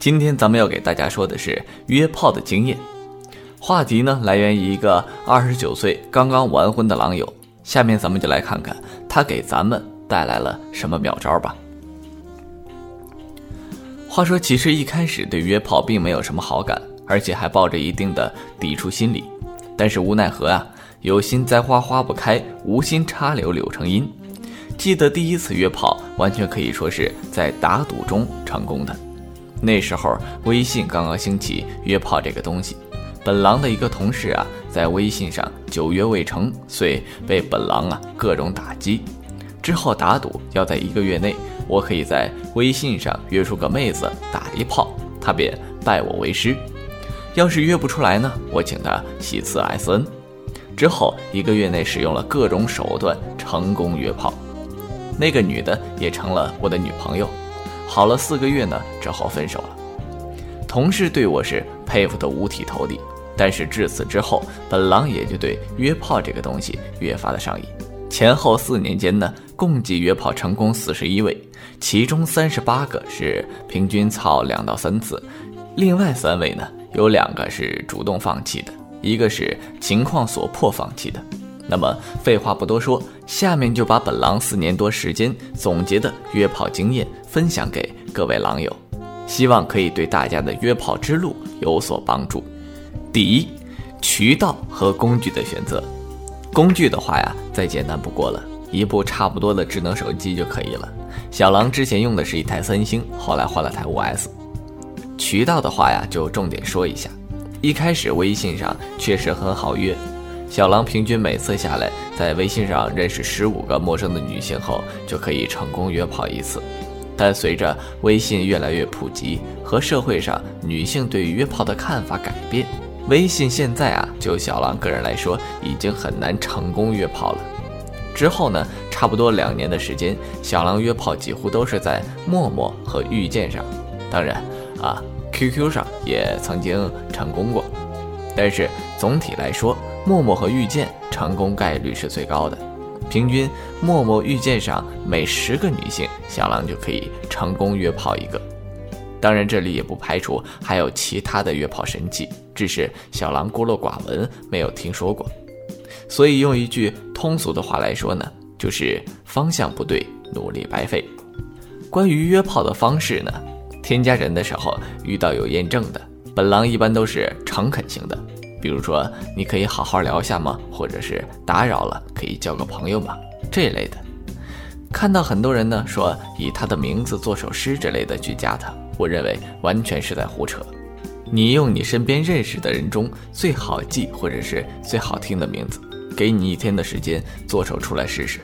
今天咱们要给大家说的是约炮的经验。话题呢来源于一个二十九岁刚刚完婚的狼友。下面咱们就来看看他给咱们带来了什么妙招吧。话说，其实一开始对约炮并没有什么好感，而且还抱着一定的抵触心理。但是无奈何啊，有心栽花花不开，无心插柳柳成荫。记得第一次约炮，完全可以说是在打赌中成功的。那时候微信刚刚兴起约炮这个东西，本狼的一个同事啊，在微信上久约未成，遂被本狼啊各种打击。之后打赌要在一个月内，我可以在微信上约出个妹子打一炮，他便拜我为师。要是约不出来呢，我请他洗次 S N。之后一个月内使用了各种手段，成功约炮。那个女的也成了我的女朋友，好了四个月呢，只好分手了。同事对我是佩服的五体投地，但是至此之后，本狼也就对约炮这个东西越发的上瘾。前后四年间呢，共计约炮成功四十一位，其中三十八个是平均操两到三次，另外三位呢，有两个是主动放弃的，一个是情况所迫放弃的。那么废话不多说，下面就把本狼四年多时间总结的约炮经验分享给各位狼友，希望可以对大家的约炮之路有所帮助。第一，渠道和工具的选择。工具的话呀，再简单不过了，一部差不多的智能手机就可以了。小狼之前用的是一台三星，后来换了台五 S。渠道的话呀，就重点说一下，一开始微信上确实很好约。小狼平均每次下来，在微信上认识十五个陌生的女性后，就可以成功约炮一次。但随着微信越来越普及，和社会上女性对于约炮的看法改变，微信现在啊，就小狼个人来说，已经很难成功约炮了。之后呢，差不多两年的时间，小狼约炮几乎都是在陌陌和遇见上，当然啊，QQ 上也曾经成功过。但是总体来说，陌陌和遇见成功概率是最高的，平均陌陌遇见上每十个女性，小狼就可以成功约炮一个。当然，这里也不排除还有其他的约炮神器，只是小狼孤陋寡闻，没有听说过。所以用一句通俗的话来说呢，就是方向不对，努力白费。关于约炮的方式呢，添加人的时候遇到有验证的，本狼一般都是诚恳型的。比如说，你可以好好聊一下吗？或者是打扰了，可以交个朋友吗？这一类的。看到很多人呢说以他的名字做首诗之类的去加他，我认为完全是在胡扯。你用你身边认识的人中最好记或者是最好听的名字，给你一天的时间做首出来试试。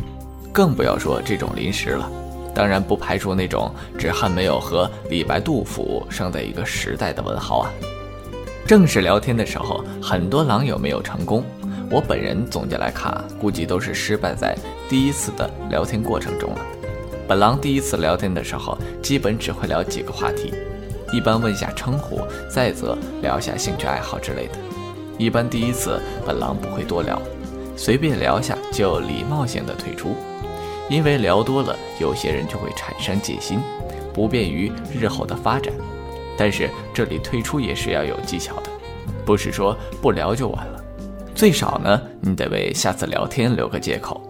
更不要说这种临时了。当然不排除那种只恨没有和李白、杜甫生在一个时代的文豪啊。正式聊天的时候，很多狼友没有成功。我本人总结来看，估计都是失败在第一次的聊天过程中了。本狼第一次聊天的时候，基本只会聊几个话题，一般问下称呼，再则聊下兴趣爱好之类的。一般第一次本狼不会多聊，随便聊下就礼貌性的退出，因为聊多了，有些人就会产生戒心，不便于日后的发展。但是这里退出也是要有技巧的，不是说不聊就完了，最少呢，你得为下次聊天留个借口。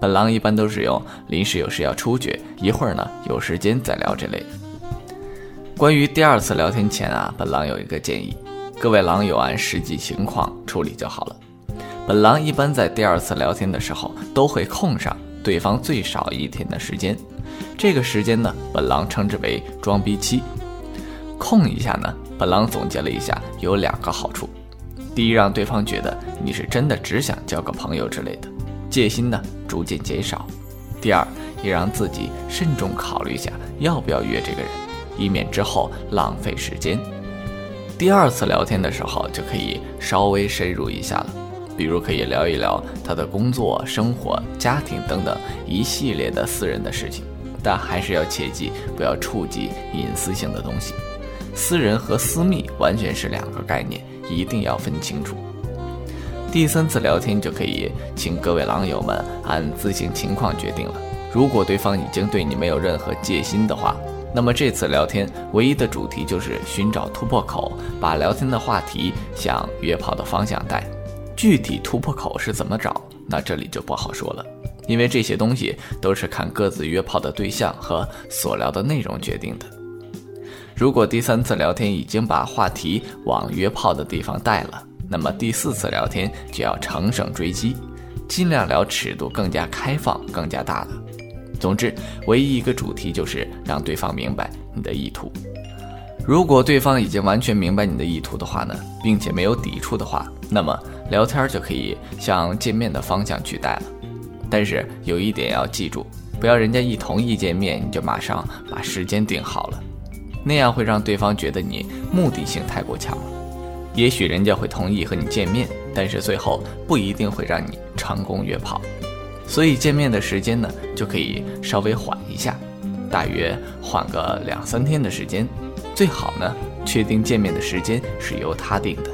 本狼一般都是用临时有事要出去，一会儿呢有时间再聊这类。关于第二次聊天前啊，本狼有一个建议，各位狼友按实际情况处理就好了。本狼一般在第二次聊天的时候都会空上对方最少一天的时间，这个时间呢，本狼称之为装逼期。碰一下呢，本狼总结了一下，有两个好处：第一，让对方觉得你是真的只想交个朋友之类的，戒心呢逐渐减少；第二，也让自己慎重考虑一下要不要约这个人，以免之后浪费时间。第二次聊天的时候就可以稍微深入一下了，比如可以聊一聊他的工作、生活、家庭等等一系列的私人的事情，但还是要切记不要触及隐私性的东西。私人和私密完全是两个概念，一定要分清楚。第三次聊天就可以请各位狼友们按自行情况决定了。如果对方已经对你没有任何戒心的话，那么这次聊天唯一的主题就是寻找突破口，把聊天的话题向约炮的方向带。具体突破口是怎么找？那这里就不好说了，因为这些东西都是看各自约炮的对象和所聊的内容决定的。如果第三次聊天已经把话题往约炮的地方带了，那么第四次聊天就要乘胜追击，尽量聊尺度更加开放、更加大的。总之，唯一一个主题就是让对方明白你的意图。如果对方已经完全明白你的意图的话呢，并且没有抵触的话，那么聊天就可以向见面的方向去带了。但是有一点要记住，不要人家一同意见面你就马上把时间定好了，那样会让对方觉得你目的性太过强了。也许人家会同意和你见面，但是最后不一定会让你成功约炮。所以见面的时间呢，就可以稍微缓一下，大约缓个两三天的时间。最好呢，确定见面的时间是由他定的。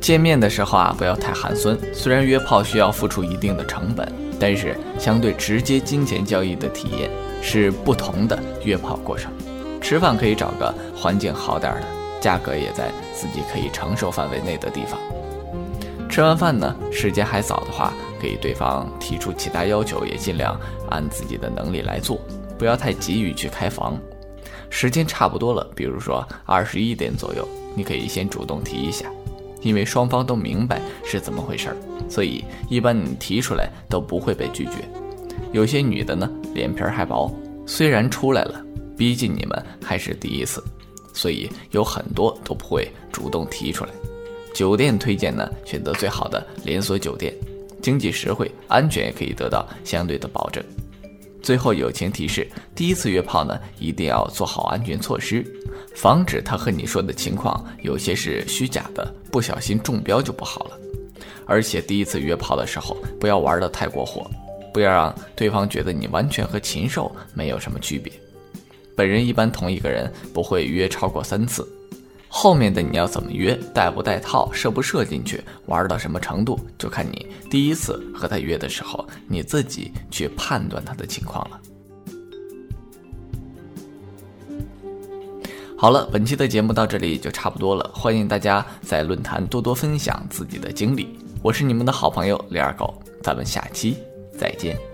见面的时候啊，不要太寒酸。虽然约炮需要付出一定的成本，但是相对直接金钱交易的体验是不同的约炮过程。吃饭可以找个环境好点的，价格也在自己可以承受范围内的地方。吃完饭呢，时间还早的话，给对方提出其他要求，也尽量按自己的能力来做，不要太急于去开房。时间差不多了，比如说二十一点左右，你可以先主动提一下，因为双方都明白是怎么回事儿，所以一般你提出来都不会被拒绝。有些女的呢，脸皮还薄，虽然出来了，毕竟你们还是第一次，所以有很多都不会主动提出来。酒店推荐呢，选择最好的连锁酒店，经济实惠，安全也可以得到相对的保证。最后友情提示：第一次约炮呢，一定要做好安全措施，防止他和你说的情况有些是虚假的，不小心中标就不好了。而且第一次约炮的时候，不要玩的太过火，不要让对方觉得你完全和禽兽没有什么区别。本人一般同一个人不会约超过三次。后面的你要怎么约，带不带套，射不射进去，玩到什么程度，就看你第一次和他约的时候，你自己去判断他的情况了。好了，本期的节目到这里就差不多了，欢迎大家在论坛多多分享自己的经历。我是你们的好朋友李二狗，咱们下期再见。